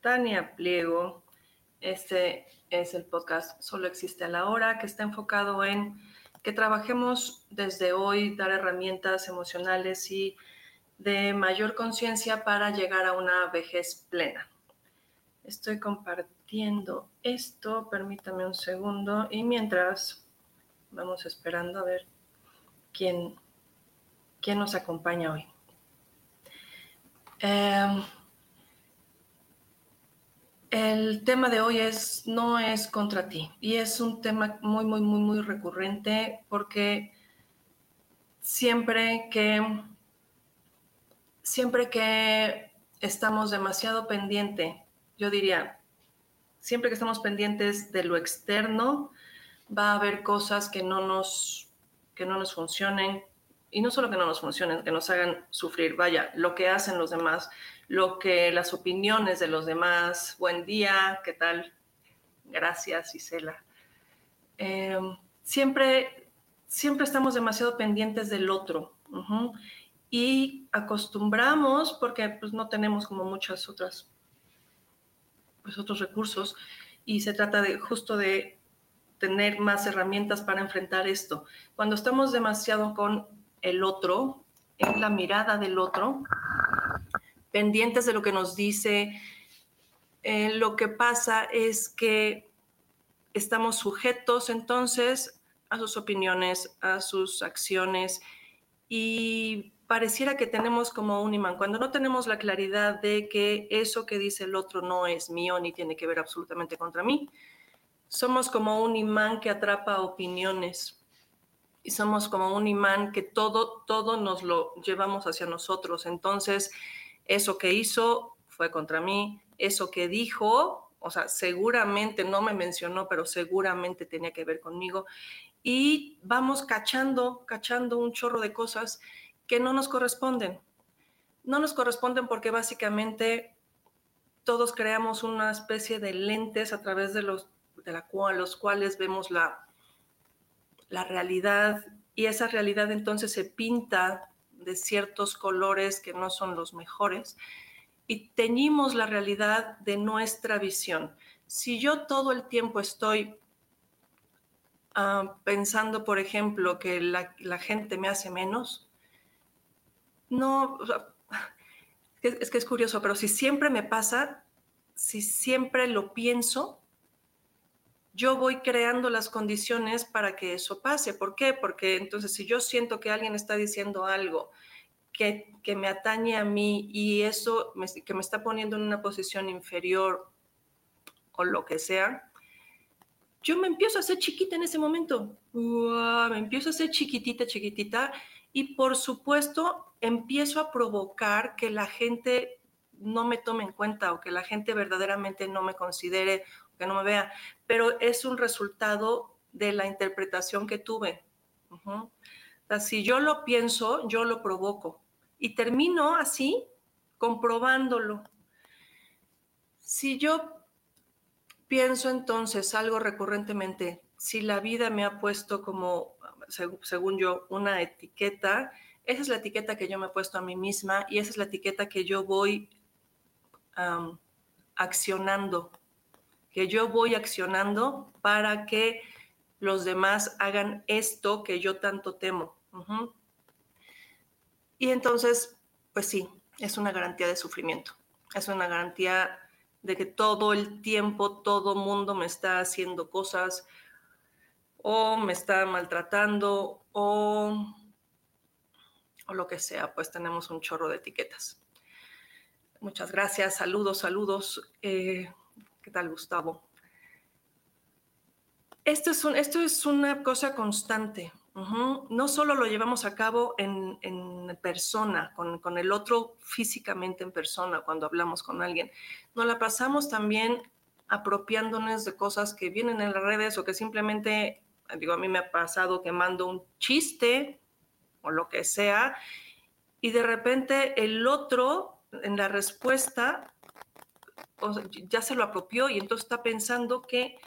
Tania Pliego. Este es el podcast Solo existe a la hora, que está enfocado en que trabajemos desde hoy, dar herramientas emocionales y de mayor conciencia para llegar a una vejez plena. Estoy compartiendo esto, permítame un segundo, y mientras vamos esperando a ver quién, quién nos acompaña hoy. Em, el tema de hoy es no es contra ti. Y es un tema muy, muy, muy, muy recurrente porque siempre que, siempre que estamos demasiado pendiente, yo diría, siempre que estamos pendientes de lo externo, va a haber cosas que no nos, que no nos funcionen, y no solo que no nos funcionen, que nos hagan sufrir, vaya, lo que hacen los demás, lo que las opiniones de los demás, buen día, ¿qué tal? Gracias, Isela. Em, siempre, siempre estamos demasiado pendientes del otro y acostumbramos, porque pues, no tenemos como muchas otras, pues, otros recursos, y se trata de justo de tener más herramientas para enfrentar esto. Cuando estamos demasiado con el otro, en la mirada del otro, pendientes de lo que nos dice. Eh, lo que pasa es que estamos sujetos entonces a sus opiniones, a sus acciones y pareciera que tenemos como un imán. Cuando no tenemos la claridad de que eso que dice el otro no es mío ni tiene que ver absolutamente contra mí, somos como un imán que atrapa opiniones y somos como un imán que todo, todo nos lo llevamos hacia nosotros. Entonces, eso que hizo fue contra mí, eso que dijo, o sea, seguramente no me mencionó, pero seguramente tenía que ver conmigo. Y vamos cachando, cachando un chorro de cosas que no nos corresponden. No nos corresponden porque básicamente todos creamos una especie de lentes a través de los, de la cual, los cuales vemos la, la realidad y esa realidad entonces se pinta de ciertos colores que no son los mejores y teñimos la realidad de nuestra visión. Si yo todo el tiempo estoy ah, pensando, por ejemplo, que la, gente me hace menos, no, es que es curioso, pero si siempre me pasa, si siempre lo pienso, yo voy creando las condiciones para que eso pase. ¿Por qué? Porque entonces si yo siento que alguien está diciendo algo que, que me atañe a mí y eso que me está poniendo en una posición inferior o lo que sea, yo me empiezo a hacer chiquita en ese momento. me empiezo a hacer chiquitita, chiquitita y por supuesto empiezo a provocar que la gente no me tome en cuenta o que la gente verdaderamente no me considere que no me vea, pero es un resultado de la interpretación que tuve. si yo lo pienso, yo lo provoco y termino así comprobándolo. Si yo pienso entonces algo recurrentemente, si la vida me ha puesto como, según yo, una etiqueta, esa es la etiqueta que yo me he puesto a mí misma y esa es la etiqueta que yo voy accionando, que yo voy accionando para que los demás hagan esto que yo tanto temo. Y entonces, pues sí, es una garantía de sufrimiento, es una garantía de que todo el tiempo todo mundo me está haciendo cosas o me está maltratando o, o lo que sea, pues tenemos un chorro de etiquetas. Muchas gracias, saludos, saludos. Eh, ¿Qué tal, Gustavo? Esto es, esto es una cosa constante. No solo lo llevamos a cabo en, persona, con, el otro físicamente en persona, cuando hablamos con alguien, nos la pasamos también apropiándonos de cosas que vienen en las redes o que simplemente, digo, a mí me ha pasado que mando un chiste o lo que sea, y de repente el otro en la respuesta ya se lo apropió y entonces está pensando que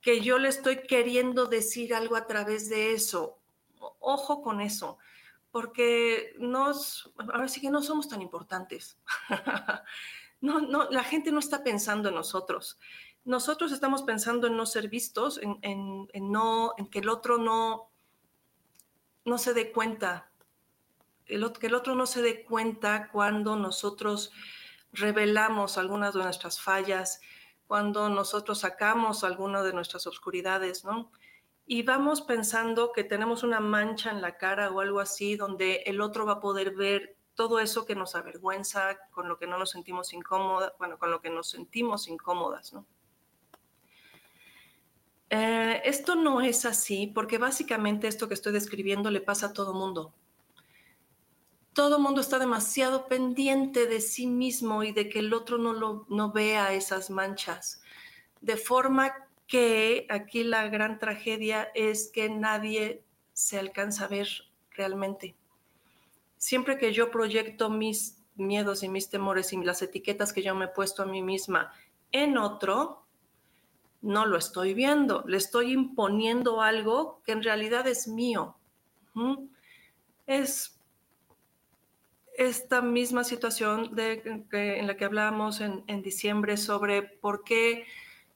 que yo le estoy queriendo decir algo a través de eso. Ojo con eso, porque nos, ahora sí que no somos tan importantes. no, no, la gente no está pensando en nosotros. Nosotros estamos pensando en no ser vistos, en, no, en que el otro no, no se dé cuenta, el, que el otro no se dé cuenta cuando nosotros revelamos algunas de nuestras fallas, cuando nosotros sacamos alguna de nuestras oscuridades, ¿no? Y vamos pensando que tenemos una mancha en la cara o algo así, donde el otro va a poder ver todo eso que nos avergüenza, con lo que no nos sentimos incómodas, bueno, con lo que nos sentimos incómodas, ¿no? Eh, esto no es así, porque básicamente esto que estoy describiendo le pasa a todo mundo todo el mundo está demasiado pendiente de sí mismo y de que el otro no, lo, no vea esas manchas. De forma que aquí la gran tragedia es que nadie se alcanza a ver realmente. Siempre que yo proyecto mis miedos y mis temores y las etiquetas que yo me he puesto a mí misma en otro, no lo estoy viendo, le estoy imponiendo algo que en realidad es mío. Es esta misma situación de, en la que hablábamos en, diciembre sobre por qué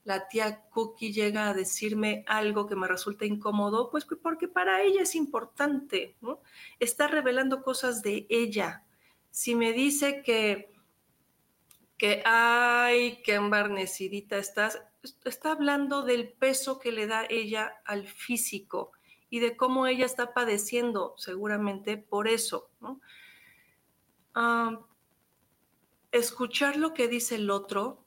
la tía Cookie llega a decirme algo que me resulta incómodo, pues porque para ella es importante, ¿no? Está revelando cosas de ella. Si me dice que, que ay, qué embarnecidita estás, está hablando del peso que le da ella al físico y de cómo ella está padeciendo seguramente por eso, ¿no? Escuchar lo que dice el otro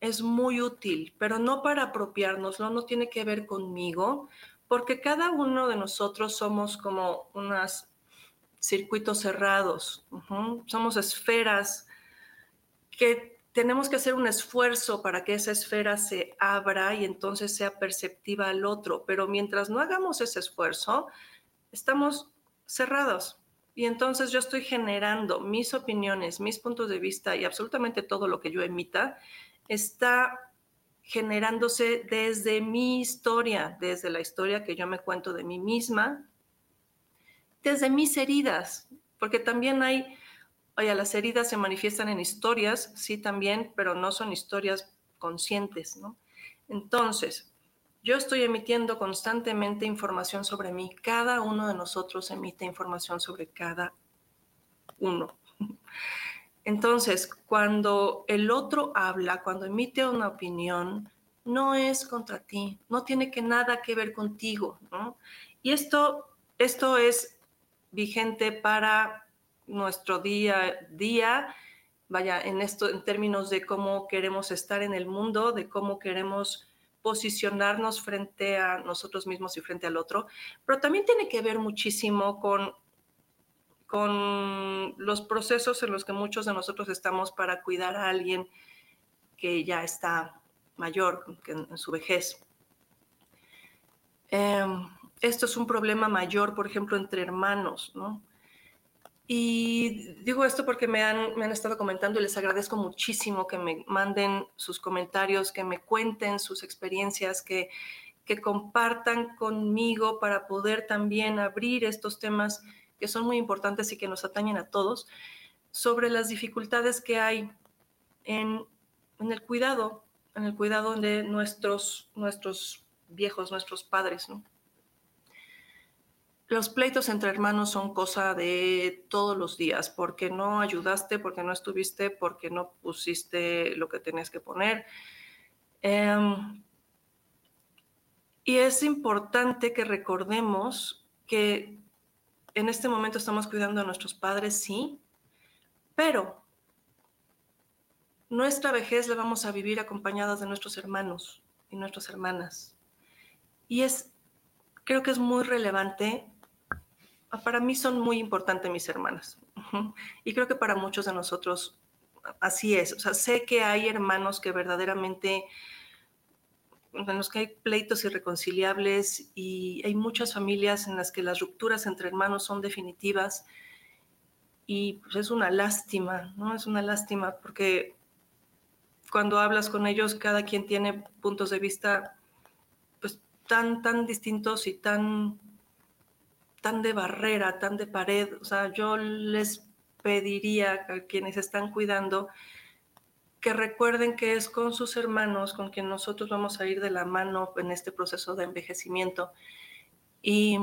es muy útil, pero no para apropiárnoslo, no tiene que ver conmigo, porque cada uno de nosotros somos como unos circuitos cerrados, somos esferas que tenemos que hacer un esfuerzo para que esa esfera se abra y entonces sea perceptiva al otro, pero mientras no hagamos ese esfuerzo, estamos cerrados. Y entonces yo estoy generando mis opiniones, mis puntos de vista y absolutamente todo lo que yo emita está generándose desde mi historia, desde la historia que yo me cuento de mí misma, desde mis heridas, porque también hay, oye, las heridas se manifiestan en historias, sí también, pero no son historias conscientes, ¿no? Entonces, yo estoy emitiendo constantemente información sobre mí. Cada uno de nosotros emite información sobre cada uno. Entonces, cuando el otro habla, cuando emite una opinión, no es contra ti, no tiene que nada que ver contigo, Y esto, esto es vigente para nuestro día a día, vaya, en esto, en términos de cómo queremos estar en el mundo, de cómo queremos posicionarnos frente a nosotros mismos y frente al otro, pero también tiene que ver muchísimo con, con los procesos en los que muchos de nosotros estamos para cuidar a alguien que ya está mayor, que en, su vejez. Em, esto es un problema mayor, por ejemplo, entre hermanos, ¿no? Y digo esto porque me han, me han estado comentando y les agradezco muchísimo que me manden sus comentarios, que me cuenten sus experiencias, que, que compartan conmigo para poder también abrir estos temas que son muy importantes y que nos atañen a todos, sobre las dificultades que hay en, en el cuidado, en el cuidado de nuestros, nuestros viejos, nuestros padres, ¿no? Los pleitos entre hermanos son cosa de todos los días, porque no ayudaste, porque no estuviste, porque no pusiste lo que tenías que poner. Em, y es importante que recordemos que en este momento estamos cuidando a nuestros padres, sí, pero nuestra vejez la vamos a vivir acompañados de nuestros hermanos y nuestras hermanas. Y es, creo que es muy relevante para mí son muy importantes mis hermanas. Y creo que para muchos de nosotros así es. O sea, sé que hay hermanos que verdaderamente, en los que hay pleitos irreconciliables y hay muchas familias en las que las rupturas entre hermanos son definitivas. Y pues es una lástima, ¿no? Es una lástima porque cuando hablas con ellos, cada quien tiene puntos de vista pues tan, tan distintos y tan tan de barrera, tan de pared. O sea, yo les pediría a quienes están cuidando que recuerden que es con sus hermanos con quien nosotros vamos a ir de la mano en este proceso de envejecimiento y,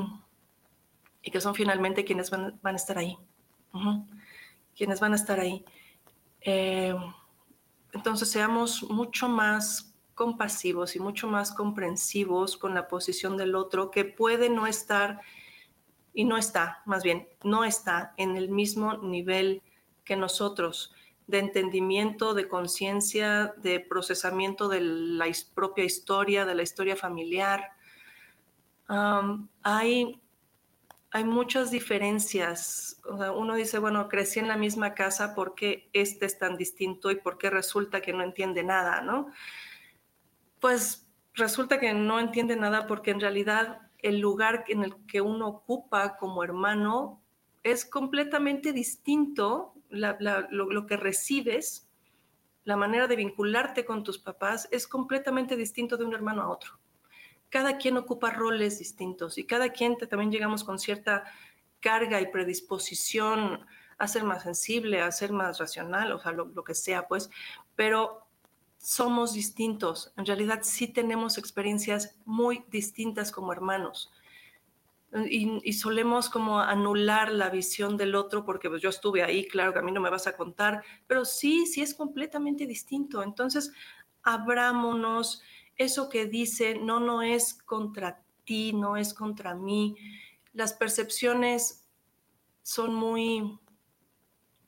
que son finalmente quienes van, a estar ahí, quienes van a estar ahí. Eh, entonces seamos mucho más compasivos y mucho más comprensivos con la posición del otro que puede no estar y no está, más bien, no está en el mismo nivel que nosotros de entendimiento, de conciencia, de procesamiento de la propia historia, de la historia familiar. hay, hay muchas diferencias. uno dice, bueno, crecí en la misma casa, ¿por qué este es tan distinto y por qué resulta que no entiende nada, no? Pues resulta que no entiende nada porque en realidad el lugar en el que uno ocupa como hermano es completamente distinto, lo, que recibes, la manera de vincularte con tus papás es completamente distinto de un hermano a otro. Cada quien ocupa roles distintos y cada quien también llegamos con cierta carga y predisposición a ser más sensible, a ser más racional, o sea, lo, lo que sea, pues, pero somos distintos. En realidad sí tenemos experiencias muy distintas como hermanos. Y, solemos como anular la visión del otro porque pues, yo estuve ahí, claro que a mí no me vas a contar, pero sí, sí es completamente distinto. Entonces, abrámonos, eso que dice, no, no es contra ti, no es contra mí. Las percepciones son muy,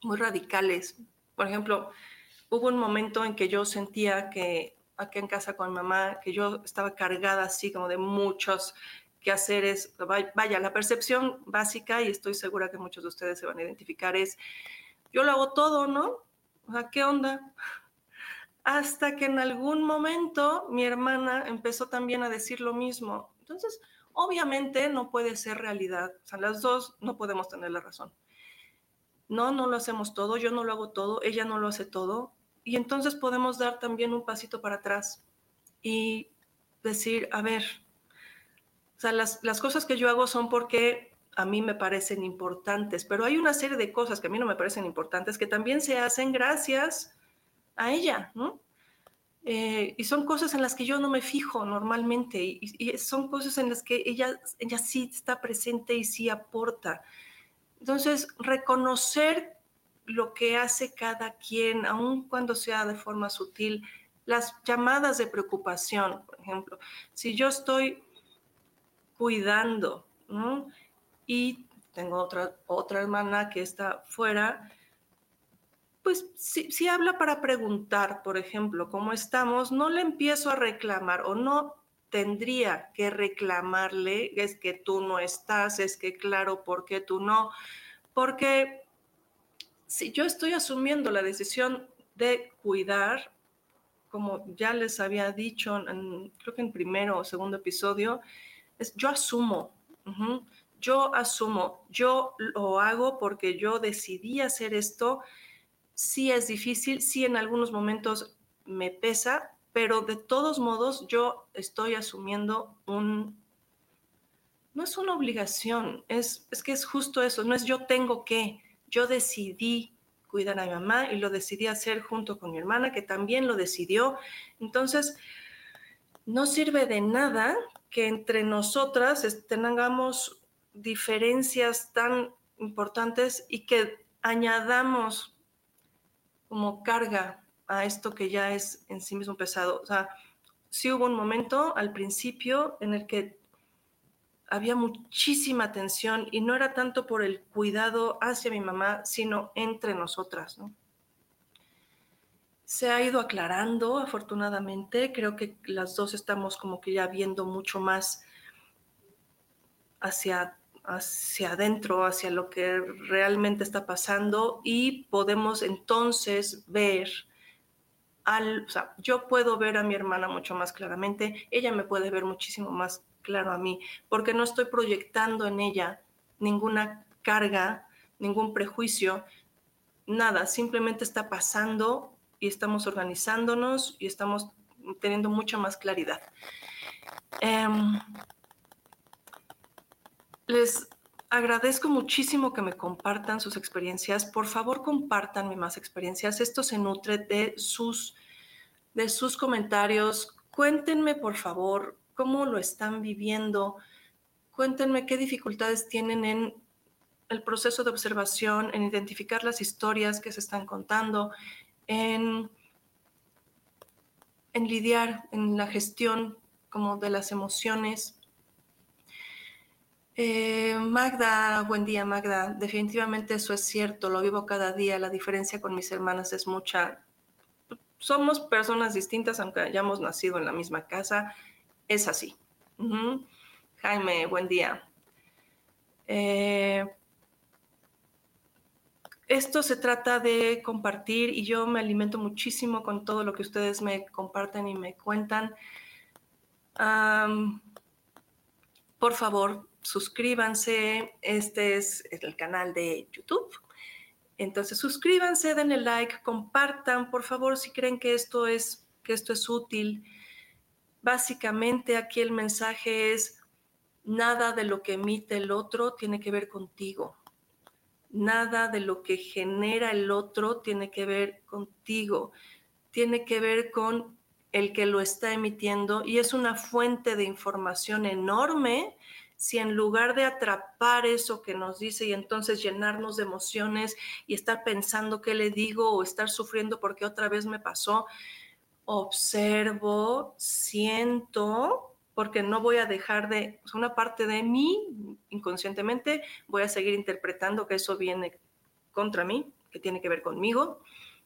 muy radicales. Por ejemplo, hubo un momento en que yo sentía que aquí en casa con mamá, que yo estaba cargada así como de muchos quehaceres. Vaya, la percepción básica, y estoy segura que muchos de ustedes se van a identificar, es yo lo hago todo, ¿no? O sea, ¿qué onda? Hasta que en algún momento mi hermana empezó también a decir lo mismo. Entonces, obviamente no puede ser realidad. O sea, las dos no podemos tener la razón. No, no lo hacemos todo, yo no lo hago todo, ella no lo hace todo, y entonces podemos dar también un pasito para atrás y decir, a ver, o sea, las, las cosas que yo hago son porque a mí me parecen importantes, pero hay una serie de cosas que a mí no me parecen importantes que también se hacen gracias a ella, ¿no? Eh, y son cosas en las que yo no me fijo normalmente y, y, son cosas en las que ella, ella sí está presente y sí aporta. Entonces, reconocer lo que hace cada quien, aun cuando sea de forma sutil, las llamadas de preocupación, por ejemplo, si yo estoy cuidando y tengo otra, otra hermana que está fuera, pues si, si, habla para preguntar, por ejemplo, cómo estamos, no le empiezo a reclamar o no tendría que reclamarle, es que tú no estás, es que claro, ¿por qué tú no? Porque si yo estoy asumiendo la decisión de cuidar, como ya les había dicho, en, creo que en primero o segundo episodio, es, yo asumo, yo asumo, yo lo hago porque yo decidí hacer esto. Sí es difícil, sí en algunos momentos me pesa, pero de todos modos yo estoy asumiendo un... No es una obligación, es, es que es justo eso, no es yo tengo que, yo decidí cuidar a mi mamá y lo decidí hacer junto con mi hermana, que también lo decidió. Entonces, no sirve de nada que entre nosotras tengamos diferencias tan importantes y que añadamos como carga a esto que ya es en sí mismo pesado. O sea, sí hubo un momento al principio en el que había muchísima tensión y no era tanto por el cuidado hacia mi mamá, sino entre nosotras, ¿no? Se ha ido aclarando, afortunadamente. Creo que las dos estamos como que ya viendo mucho más hacia hacia adentro, hacia lo que realmente está pasando y podemos entonces ver al, o sea, yo puedo ver a mi hermana mucho más claramente, ella me puede ver muchísimo más claro a mí, porque no estoy proyectando en ella ninguna carga, ningún prejuicio, nada, simplemente está pasando y estamos organizándonos y estamos teniendo mucha más claridad. Em, les agradezco muchísimo que me compartan sus experiencias. Por favor, compartanme más experiencias. Esto se nutre de sus, de sus comentarios. Cuéntenme, por favor, cómo lo están viviendo. Cuéntenme qué dificultades tienen en el proceso de observación, en identificar las historias que se están contando, en, lidiar en la gestión como de las emociones eh, Magda, buen día Magda. Definitivamente eso es cierto, lo vivo cada día. La diferencia con mis hermanas es mucha. Somos personas distintas, aunque hayamos nacido en la misma casa. Es así. Jaime, buen día. Eh, esto se trata de compartir y yo me alimento muchísimo con todo lo que ustedes me comparten y me cuentan. por favor, suscríbanse. Este es el canal de YouTube. Entonces, suscríbanse, denle like, compartan, por favor, si creen que esto es, que esto es útil. Básicamente aquí el mensaje es, nada de lo que emite el otro tiene que ver contigo. Nada de lo que genera el otro tiene que ver contigo. Tiene que ver con el que lo está emitiendo y es una fuente de información enorme si en lugar de atrapar eso que nos dice y entonces llenarnos de emociones y estar pensando qué le digo o estar sufriendo porque otra vez me pasó, observo, siento, porque no voy a dejar de, una parte de mí inconscientemente, voy a seguir interpretando que eso viene contra mí, que tiene que ver conmigo.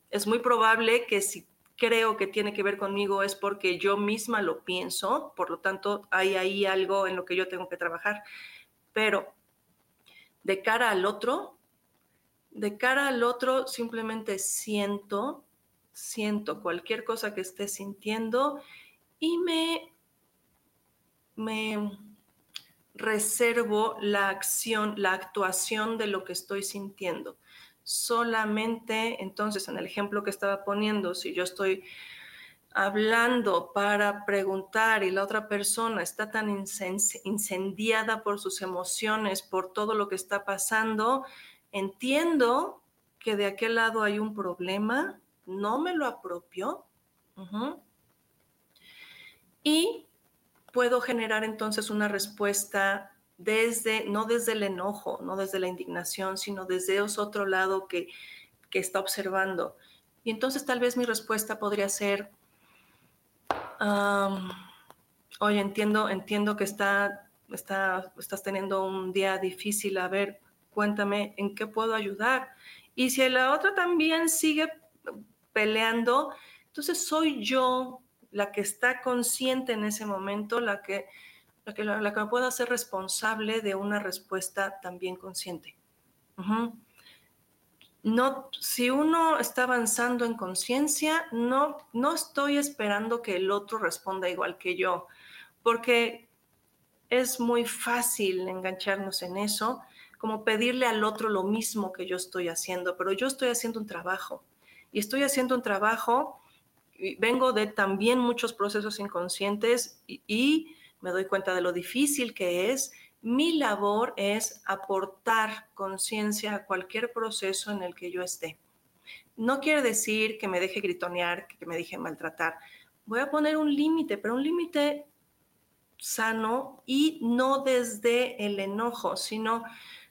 Es muy probable que si creo que tiene que ver conmigo es porque yo misma lo pienso, por lo tanto hay ahí algo en lo que yo tengo que trabajar. Pero de cara al otro, de cara al otro simplemente siento, siento cualquier cosa que esté sintiendo y me, me reservo la acción, la actuación de lo que estoy sintiendo. Solamente, entonces, en el ejemplo que estaba poniendo, si yo estoy hablando para preguntar y la otra persona está tan incendiada por sus emociones, por todo lo que está pasando, entiendo que de aquel lado hay un problema, no me lo apropio y puedo generar entonces una respuesta desde, no desde el enojo, no desde la indignación, sino desde otro lado que, está observando. Y entonces tal vez mi respuesta podría ser, oye, entiendo, entiendo que está, está, estás teniendo un día difícil, a ver, cuéntame en qué puedo ayudar. Y si la otra también sigue peleando, entonces soy yo la que está consciente en ese momento, la que la que, la, que me pueda hacer responsable de una respuesta también consciente. No, si uno está avanzando en conciencia, no, no estoy esperando que el otro responda igual que yo, porque es muy fácil engancharnos en eso, como pedirle al otro lo mismo que yo estoy haciendo, pero yo estoy haciendo un trabajo y estoy haciendo un trabajo, vengo de también muchos procesos inconscientes y, me doy cuenta de lo difícil que es. Mi labor es aportar conciencia a cualquier proceso en el que yo esté. No quiere decir que me deje gritonear, que me deje maltratar. Voy a poner un límite, pero un límite sano y no desde el enojo, sino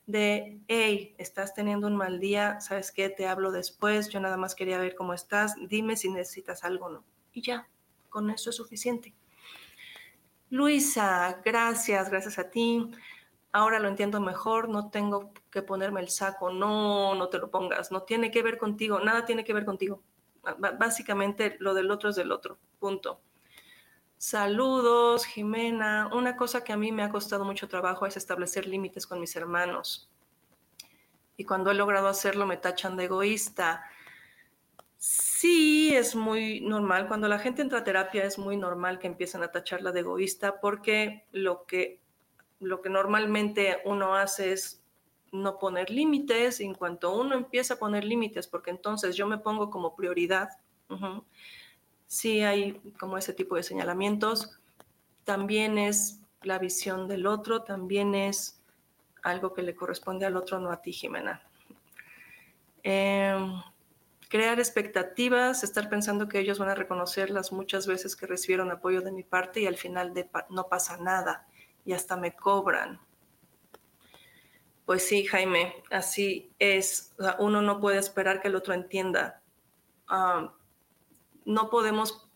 de, hey, estás teniendo un mal día, ¿sabes qué? Te hablo después, yo nada más quería ver cómo estás, dime si necesitas algo o no. Y ya, con eso es suficiente. Luisa, gracias, gracias a ti. Ahora lo entiendo mejor, no tengo que ponerme el saco, no, no te lo pongas, no tiene que ver contigo, nada tiene que ver contigo. básicamente lo del otro es del otro, punto. Saludos, Jimena. Una cosa que a mí me ha costado mucho trabajo es establecer límites con mis hermanos. Y cuando he logrado hacerlo me tachan de egoísta. Sí, es muy normal. Cuando la gente entra a terapia es muy normal que empiecen a tacharla de egoísta porque lo que, lo que normalmente uno hace es no poner límites. en cuanto uno empieza a poner límites, porque entonces yo me pongo como prioridad, sí hay como ese tipo de señalamientos. También es la visión del otro, también es algo que le corresponde al otro, no a ti, Jimena. Em, crear expectativas, estar pensando que ellos van a reconocer las muchas veces que recibieron apoyo de mi parte y al final no pasa nada y hasta me cobran. Pues sí, Jaime, así es. uno no puede esperar que el otro entienda. Ah, no podemos,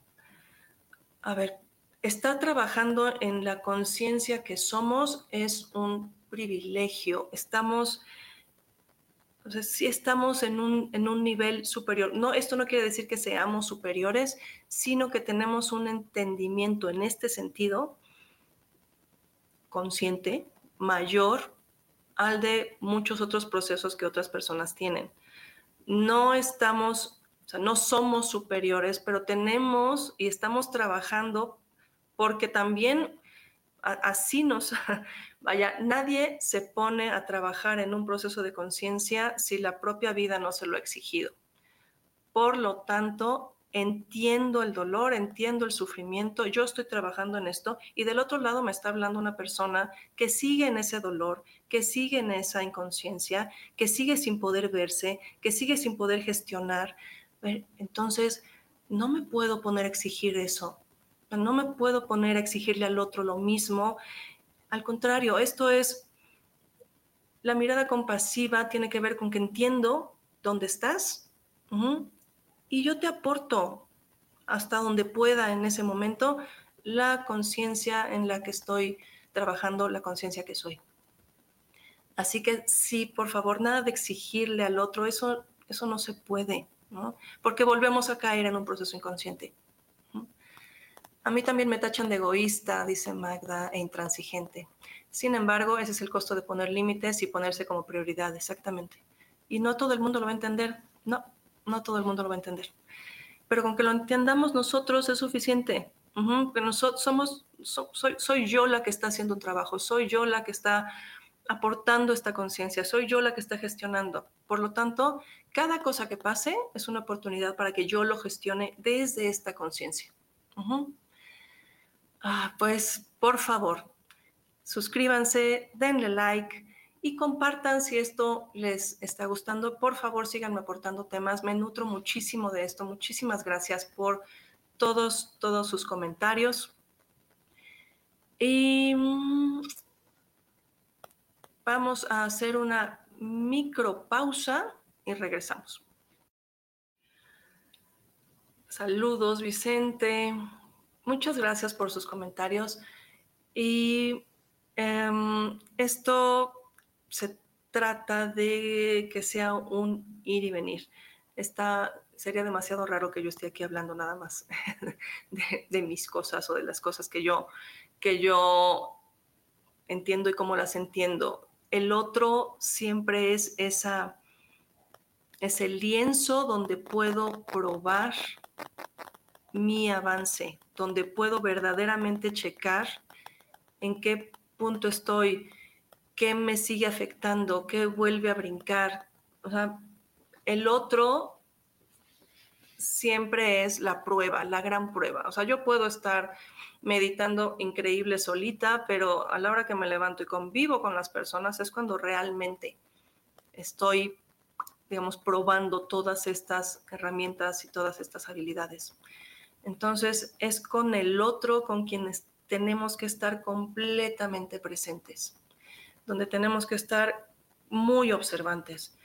a ver, estar trabajando en la conciencia que somos es un privilegio. Estamos, entonces, si estamos en un, en un nivel superior. No, esto no quiere decir que seamos superiores, sino que tenemos un entendimiento en este sentido consciente mayor al de muchos otros procesos que otras personas tienen. No estamos o sea, no somos superiores, pero tenemos y estamos trabajando porque también así nos, vaya, nadie se pone a trabajar en un proceso de conciencia si la propia vida no se lo ha exigido. Por lo tanto, entiendo el dolor, entiendo el sufrimiento, yo estoy trabajando en esto y del otro lado me está hablando una persona que sigue en ese dolor, que sigue en esa inconsciencia, que sigue sin poder verse, que sigue sin poder gestionar, entonces, no me puedo poner a exigir eso. No me puedo poner a exigirle al otro lo mismo. Al contrario, esto es, la mirada compasiva tiene que ver con que entiendo dónde estás y yo te aporto hasta donde pueda en ese momento la conciencia en la que estoy trabajando, la conciencia que soy. Así que sí, por favor, nada de exigirle al otro, eso, eso no se puede. Porque volvemos a caer en un proceso inconsciente. A mí también me tachan de egoísta, dice Magda, e intransigente. Sin embargo, ese es el costo de poner límites y ponerse como prioridad, exactamente. Y no todo el mundo lo va a entender. No, no todo el mundo lo va a entender. Pero con que lo entendamos nosotros es suficiente. porque nosotros somos, soy yo la que está haciendo un trabajo, soy yo la que está aportando esta conciencia, soy yo la que está gestionando. Por lo tanto, cada cosa que pase es una oportunidad para que yo lo gestione desde esta conciencia. Ah, pues, por favor, suscríbanse, denle like y compartan si esto les está gustando. Por favor, síganme aportando temas. Me nutro muchísimo de esto. Muchísimas gracias por todos, todos sus comentarios. Y mm, Vamos a hacer una micro pausa y regresamos. Saludos, Vicente. Muchas gracias por sus comentarios. Y em, esto se trata de que sea un ir y venir. Está, sería demasiado raro que yo esté aquí hablando nada más de, de, mis cosas o de las cosas que yo, que yo entiendo y cómo las entiendo el otro siempre es esa, ese lienzo donde puedo probar mi avance, donde puedo verdaderamente checar en qué punto estoy, qué me sigue afectando, qué vuelve a brincar. O sea, el otro siempre es la prueba, la gran prueba. O sea, yo puedo estar meditando increíble solita, pero a la hora que me levanto y convivo con las personas es cuando realmente estoy, digamos, probando todas estas herramientas y todas estas habilidades. Entonces, es con el otro con quienes tenemos que estar completamente presentes, donde tenemos que estar muy observantes.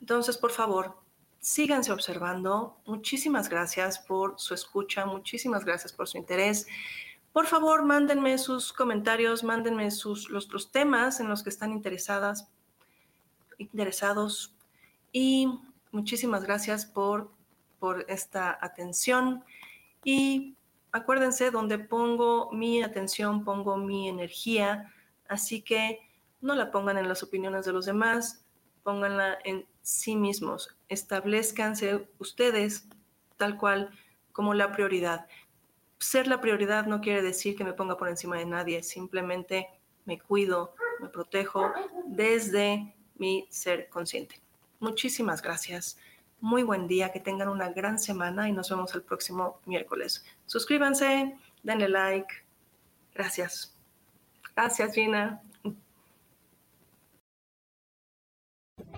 Entonces, por favor, síganse observando. Muchísimas gracias por su escucha, muchísimas gracias por su interés. Por favor, mándenme sus comentarios, mándenme sus, los, los temas en los que están interesadas, interesados. Y muchísimas gracias por, por esta atención. Y acuérdense, donde pongo mi atención, pongo mi energía. Así que no la pongan en las opiniones de los demás, pónganla en sí mismos. Establezcanse ustedes tal cual como la prioridad. Ser la prioridad no quiere decir que me ponga por encima de nadie, simplemente me cuido, me protejo desde mi ser consciente. Muchísimas gracias. Muy buen día, que tengan una gran semana y nos vemos el próximo miércoles. Suscríbanse, denle like. Gracias. Gracias, Gina.